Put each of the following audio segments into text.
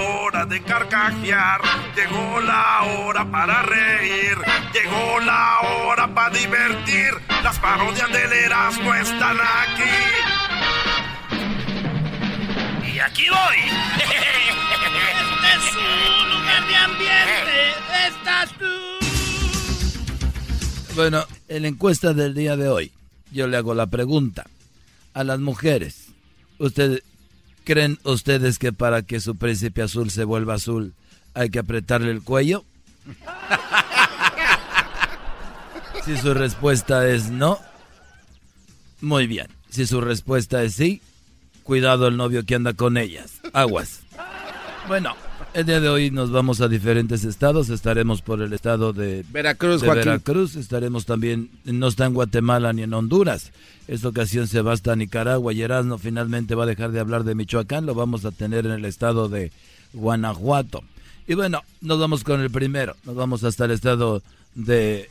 Hora de carcajear, llegó la hora para reír, llegó la hora para divertir. Las parodias del Erasmo están aquí. Y aquí voy. Este es un lugar de ambiente. Estás tú. Bueno, en la encuesta del día de hoy, yo le hago la pregunta a las mujeres. ¿Ustedes creen ustedes que para que su príncipe azul se vuelva azul hay que apretarle el cuello? Si su respuesta es no, muy bien. Si su respuesta es sí, cuidado el novio que anda con ellas. Aguas. Bueno, el día de hoy nos vamos a diferentes estados. Estaremos por el estado de Veracruz, de Joaquín. Veracruz. Estaremos también, no está en Guatemala ni en Honduras. Esta ocasión se va hasta Nicaragua y Erasmo finalmente va a dejar de hablar de Michoacán. Lo vamos a tener en el estado de Guanajuato. Y bueno, nos vamos con el primero. Nos vamos hasta el estado de,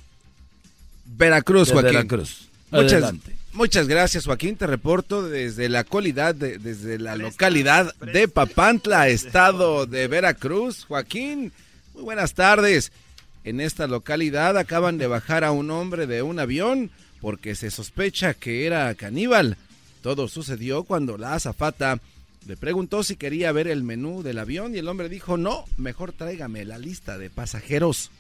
Veracruz, de Joaquín. Veracruz. Adelante. muchas gracias, Joaquín. Te reporto desde la cualidad, de- desde la localidad de Papantla, estado de Veracruz. Joaquín, muy buenas tardes. En esta localidad acaban de bajar a un hombre de un avión porque se sospecha que era caníbal. Todo sucedió cuando la azafata le preguntó si quería ver el menú del avión y el hombre dijo, no, mejor tráigame la lista de pasajeros.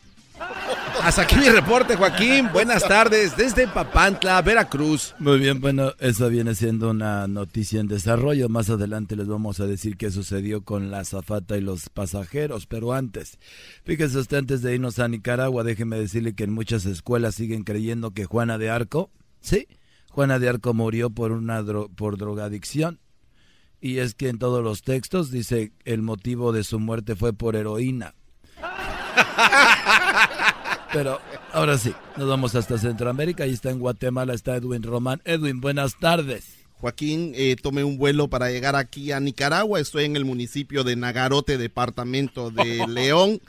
Hasta aquí mi reporte, Joaquín. Buenas tardes desde Papantla, Veracruz. Muy bien, bueno, eso viene siendo una noticia en desarrollo. Más adelante les vamos a decir qué sucedió con la azafata y los pasajeros. Pero antes, fíjese usted, antes de irnos a Nicaragua, déjeme decirle que en muchas escuelas siguen creyendo que Juana de Arco, sí, Juana de Arco murió por una por drogadicción. Y es que en todos los textos dice el motivo de su muerte fue por heroína. Pero ahora sí, nos vamos hasta Centroamérica. Ahí está en Guatemala, está Edwin Román. Edwin, buenas tardes. Joaquín, eh, tomé un vuelo para llegar aquí a Nicaragua. Estoy en el municipio de Nagarote, departamento de León.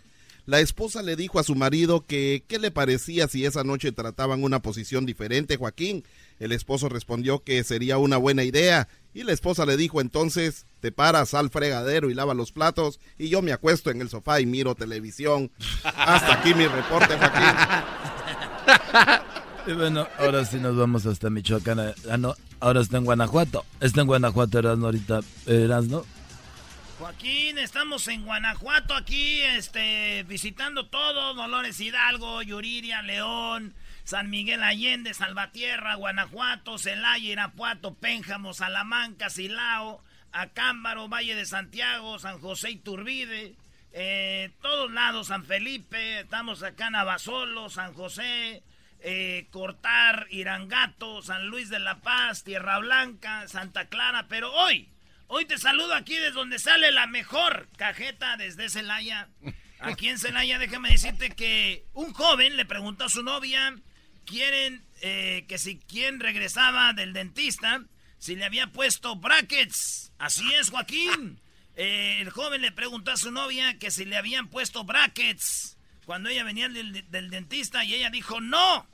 La esposa le dijo a su marido que qué le parecía si esa noche trataban una posición diferente, Joaquín. El esposo respondió que sería una buena idea y la esposa le dijo entonces, te paras al fregadero y lava los platos y yo me acuesto en el sofá y miro televisión. Hasta aquí mi reporte, Joaquín. Y bueno, ahora sí nos vamos hasta Michoacán. Ah, no, ahora está en Guanajuato. Está en Guanajuato, Erasmo, ahorita. Erasmo. Joaquín, estamos en Guanajuato aquí, este, visitando todo, Dolores Hidalgo, Yuriria, León, San Miguel Allende, Salvatierra, Guanajuato, Celaya, Irapuato, Pénjamo, Salamanca, Silao, Acámbaro, Valle de Santiago, San José Iturbide, eh, todos lados, San Felipe, estamos acá en Abasolo, San José, eh, Cortar, Irangato, San Luis de la Paz, Tierra Blanca, Santa Clara, pero hoy, hoy te saludo aquí desde donde sale la mejor cajeta desde Celaya. Aquí en Celaya, déjame decirte que un joven le preguntó a su novia, quieren eh, que si quien regresaba del dentista, si le había puesto brackets. Así es, Joaquín. Eh, el joven le preguntó a su novia que si le habían puesto brackets cuando ella venía del, del dentista y ella dijo no.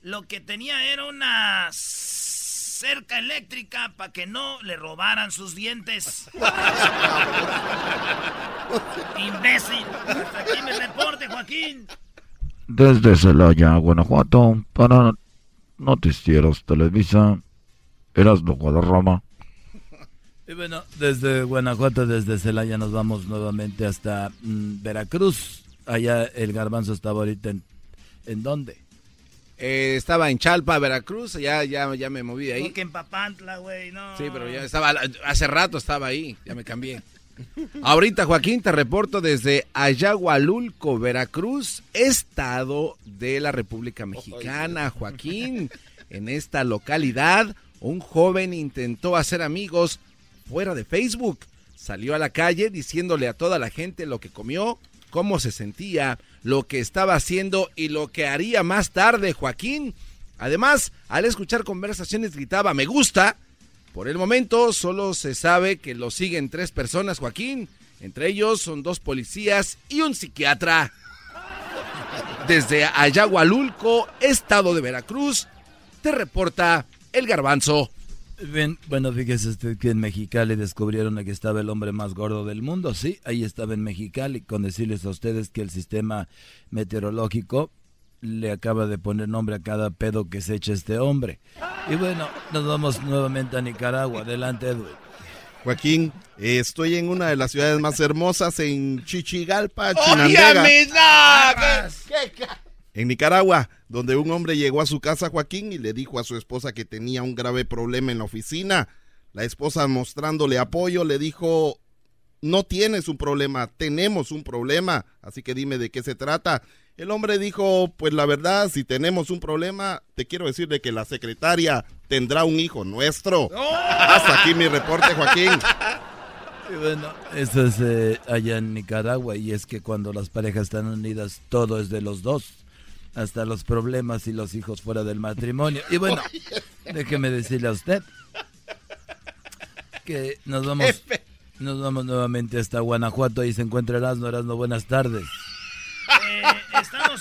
Lo que tenía era una cerca eléctrica para que no le robaran sus dientes. Imbécil. Hasta aquí mi reporte, Joaquín. Desde Celaya, Guanajuato, para Noticieros Televisa, Erasmo Guadarrama. Y bueno, desde Guanajuato, desde Celaya, nos vamos nuevamente hasta mm, Veracruz. Allá el garbanzo estaba ahorita en, ¿en dónde? Eh, estaba en Chalpa, Veracruz, ya, ya, ya me moví ahí. Porque en Papantla, güey, no. Sí, pero ya estaba, hace rato estaba ahí, ya me cambié. Ahorita, Joaquín, te reporto desde Ayagualulco, Veracruz, estado de la República Mexicana. Joaquín, en esta localidad, un joven intentó hacer amigos fuera de Facebook. Salió a la calle diciéndole a toda la gente lo que comió, cómo se sentía, lo que estaba haciendo y lo que haría más tarde, Joaquín. Además, al escuchar conversaciones gritaba, me gusta. Por el momento solo se sabe que lo siguen tres personas, Joaquín. Entre ellos son dos policías y un psiquiatra. Desde Ayagualulco, estado de Veracruz, te reporta el garbanzo. Bien, bueno, fíjese usted que en Mexicali descubrieron que estaba el hombre más gordo del mundo. Sí, ahí estaba en Mexicali, con decirles a ustedes que el sistema meteorológico le acaba de poner nombre a cada pedo que se echa este hombre. Y bueno, nos vamos nuevamente a Nicaragua. Adelante, Edwin. Joaquín, eh, estoy en una de las ciudades más hermosas en Chichigalpa, Chinandega. En Nicaragua, donde un hombre llegó a su casa, Joaquín, y le dijo a su esposa que tenía un grave problema en la oficina. La esposa, mostrándole apoyo, le dijo, no tienes un problema, tenemos un problema, así que dime de qué se trata. El hombre dijo, pues la verdad, si tenemos un problema, te quiero decir de que la secretaria tendrá un hijo nuestro. Hasta aquí mi reporte, Joaquín. Y bueno, eso es eh, allá en Nicaragua y es que cuando las parejas están unidas, todo es de los dos hasta los problemas y los hijos fuera del matrimonio. Y bueno, déjeme decirle a usted que nos vamos, nos vamos nuevamente hasta Guanajuato y se encuentra Erasmo. Erasmo, buenas tardes.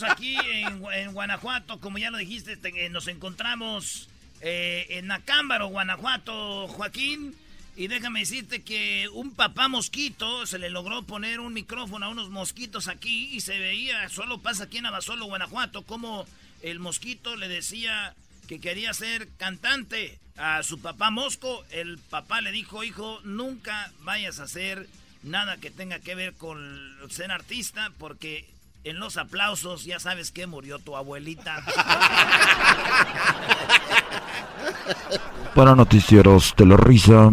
Aquí en, Guanajuato, como ya lo dijiste, eh, nos encontramos eh, en Acámbaro, Guanajuato, Joaquín. Y déjame decirte que un papá mosquito se le logró poner un micrófono a unos mosquitos aquí y se veía, solo pasa aquí en Abasolo, Guanajuato, como el mosquito le decía que quería ser cantante a su papá Mosco. El papá le dijo, hijo, nunca vayas a hacer nada que tenga que ver con ser artista porque en los aplausos ya sabes que murió tu abuelita. Para noticieros de la risa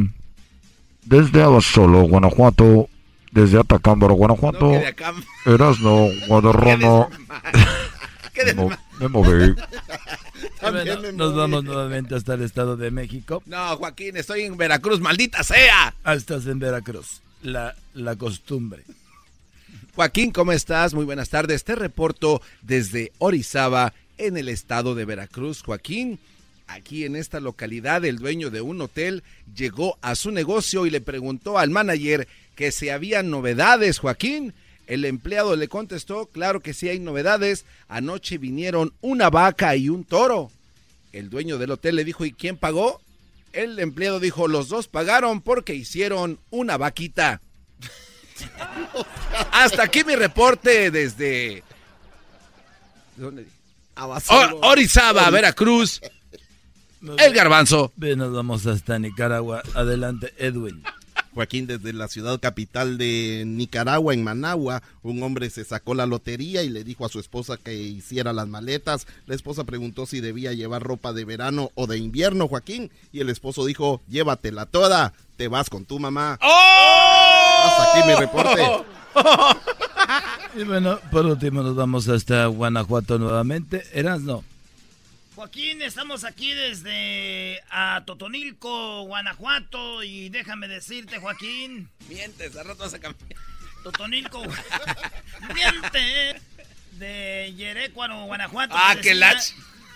desde Abasolo, Guanajuato, desde Atacámbaro, Guanajuato, no, Erasno, Guadarrama. me, moví. nos vamos nuevamente hasta el Estado de México. No, Joaquín, estoy en Veracruz, maldita sea. Ah, estás en Veracruz, la, la costumbre. Joaquín, ¿cómo estás? Muy buenas tardes. Te reporto desde Orizaba, en el estado de Veracruz. Joaquín, Aquí en esta localidad, el dueño de un hotel llegó a su negocio y le preguntó al manager que si había novedades, Joaquín. El empleado le contestó, claro que sí hay novedades. Anoche vinieron una vaca y un toro. El dueño del hotel le dijo, ¿y quién pagó? El empleado dijo, los dos pagaron porque hicieron una vaquita. Hasta aquí mi reporte desde... ¿Dónde? Orizaba, Veracruz. El garbanzo. Bien, nos vamos hasta Nicaragua. Adelante, Edwin. Joaquín, desde la ciudad capital de Nicaragua, en Managua, un hombre se sacó la lotería y le dijo a su esposa que hiciera las maletas. La esposa preguntó si debía llevar ropa de verano o de invierno, Joaquín, y el esposo dijo, llévatela toda, te vas con tu mamá. ¡Oh! Hasta aquí mi reporte. y bueno, por último nos vamos hasta Guanajuato nuevamente. Eras no. Joaquín, estamos aquí desde a Totonilco, Guanajuato, y déjame decirte, Joaquín. Mientes, a rato vas a cambiar. Totonilco, miente. De Yerecuaro, Guanajuato. Ah, que lach.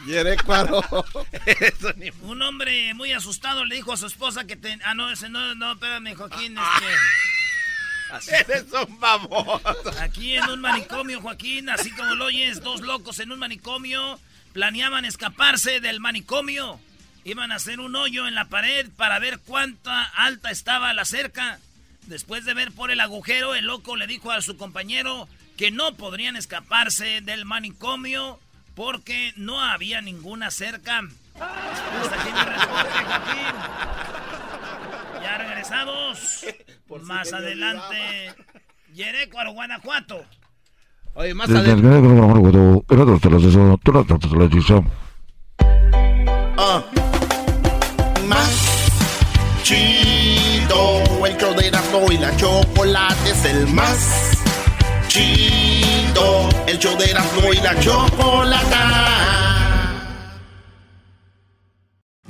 Yerecuaro. Un hombre muy asustado le dijo a su esposa que te... Ah, no, ese no, no, espérame, Joaquín, es Eres un baboso. Aquí en un manicomio, Joaquín, así como lo oyes, dos locos en un manicomio planeaban escaparse del manicomio. Iban a hacer un hoyo en la pared para ver cuánta alta estaba la cerca. Después de ver por el agujero, el loco le dijo a su compañero que no podrían escaparse del manicomio porque no había ninguna cerca. Ya regresamos. más adelante. Yerecuaro, Guanajuato. Oye, más adelante. Ah. Más chido. El show de Erasmo y la chocolate es el más chido. El show de Erasmo y la chocolate.